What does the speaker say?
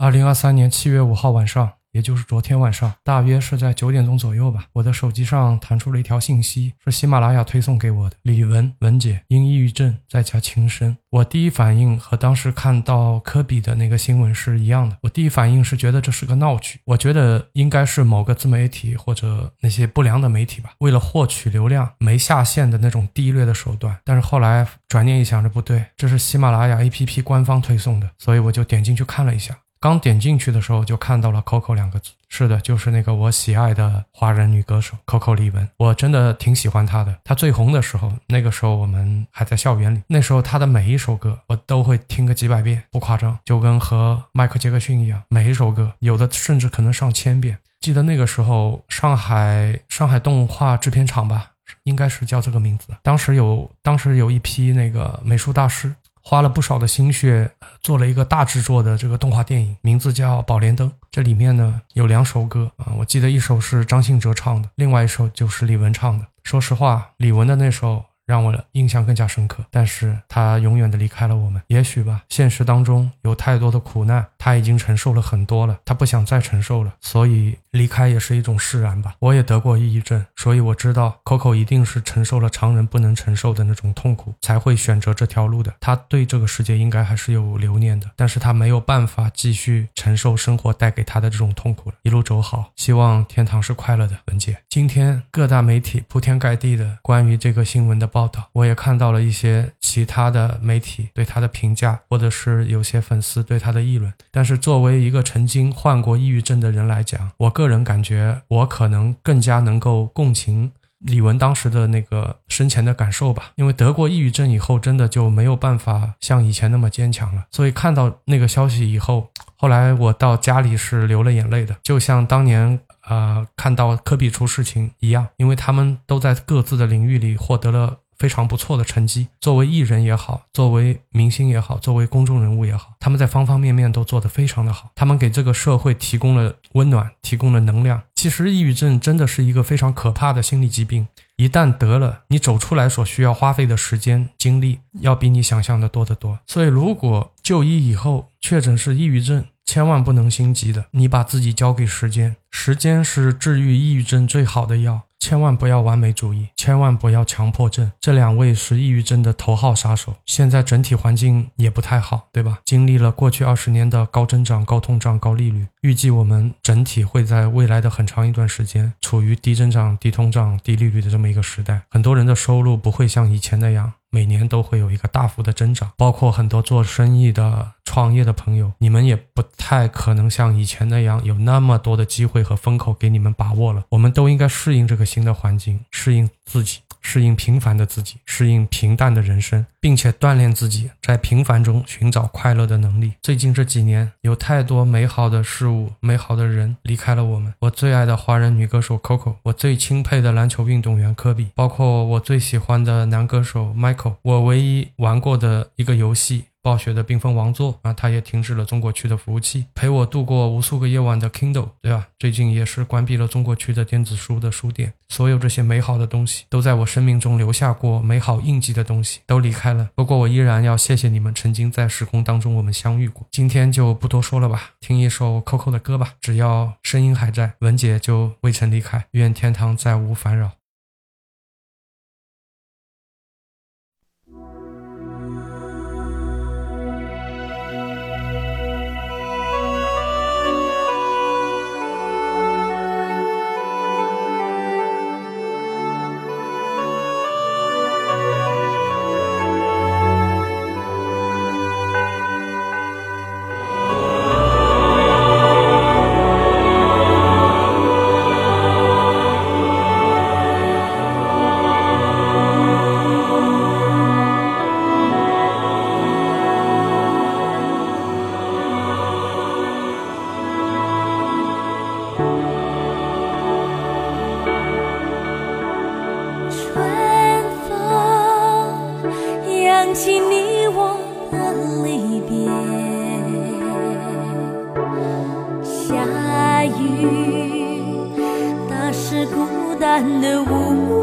二零二三年七月五号晚上。也就是昨天晚上，大约是在九点钟左右吧，我的手机上弹出了一条信息，是喜马拉雅推送给我的。李玟文姐因抑郁症在家轻生。我第一反应和当时看到科比的那个新闻是一样的，我第一反应是觉得这是个闹剧，我觉得应该是某个自媒体或者那些不良的媒体吧，为了获取流量没下线的那种低劣的手段。但是后来转念一想，这不对，这是喜马拉雅 APP 官方推送的，所以我就点进去看了一下。刚点进去的时候，就看到了 Coco 两个字。是的，就是那个我喜爱的华人女歌手 Coco 李玟。我真的挺喜欢她的。她最红的时候，那个时候我们还在校园里，那时候她的每一首歌我都会听个几百遍，不夸张，就跟和迈克杰克逊一样，每一首歌有的甚至可能上千遍。记得那个时候，上海上海动画制片厂吧，应该是叫这个名字。当时有当时有一批那个美术大师。花了不少的心血，做了一个大制作的这个动画电影，名字叫《宝莲灯》。这里面呢有两首歌啊，我记得一首是张信哲唱的，另外一首就是李玟唱的。说实话，李玟的那首。让我印象更加深刻，但是她永远的离开了我们。也许吧，现实当中有太多的苦难，她已经承受了很多了，她不想再承受了，所以离开也是一种释然吧。我也得过抑郁症，所以我知道 Coco 一定是承受了常人不能承受的那种痛苦，才会选择这条路的。他对这个世界应该还是有留念的，但是他没有办法继续承受生活带给他的这种痛苦了。一路走好，希望天堂是快乐的，文姐。今天各大媒体铺天盖地的关于这个新闻的报。道，我也看到了一些其他的媒体对他的评价，或者是有些粉丝对他的议论。但是作为一个曾经患过抑郁症的人来讲，我个人感觉我可能更加能够共情李玟当时的那个生前的感受吧。因为得过抑郁症以后，真的就没有办法像以前那么坚强了。所以看到那个消息以后，后来我到家里是流了眼泪的，就像当年。呃，看到科比出事情一样，因为他们都在各自的领域里获得了非常不错的成绩。作为艺人也好，作为明星也好，作为公众人物也好，他们在方方面面都做得非常的好。他们给这个社会提供了温暖，提供了能量。其实，抑郁症真的是一个非常可怕的心理疾病。一旦得了，你走出来所需要花费的时间精力，要比你想象的多得多。所以，如果就医以后确诊是抑郁症，千万不能心急的，你把自己交给时间，时间是治愈抑郁症最好的药。千万不要完美主义，千万不要强迫症，这两位是抑郁症的头号杀手。现在整体环境也不太好，对吧？经历了过去二十年的高增长、高通胀、高利率，预计我们整体会在未来的很长一段时间处于低增长、低通胀、低利率的这么一个时代。很多人的收入不会像以前那样。每年都会有一个大幅的增长，包括很多做生意的、创业的朋友，你们也不太可能像以前那样有那么多的机会和风口给你们把握了。我们都应该适应这个新的环境，适应自己。适应平凡的自己，适应平淡的人生，并且锻炼自己在平凡中寻找快乐的能力。最近这几年，有太多美好的事物、美好的人离开了我们。我最爱的华人女歌手 Coco，我最钦佩的篮球运动员科比，包括我最喜欢的男歌手 Michael，我唯一玩过的一个游戏。暴雪的冰封王座啊，它也停止了中国区的服务器。陪我度过无数个夜晚的 Kindle，对吧？最近也是关闭了中国区的电子书的书店。所有这些美好的东西，都在我生命中留下过美好印记的东西，都离开了。不过我依然要谢谢你们，曾经在时空当中我们相遇过。今天就不多说了吧，听一首 Coco 的歌吧。只要声音还在，文姐就未曾离开。愿天堂再无烦扰。雨，打湿孤单的雾。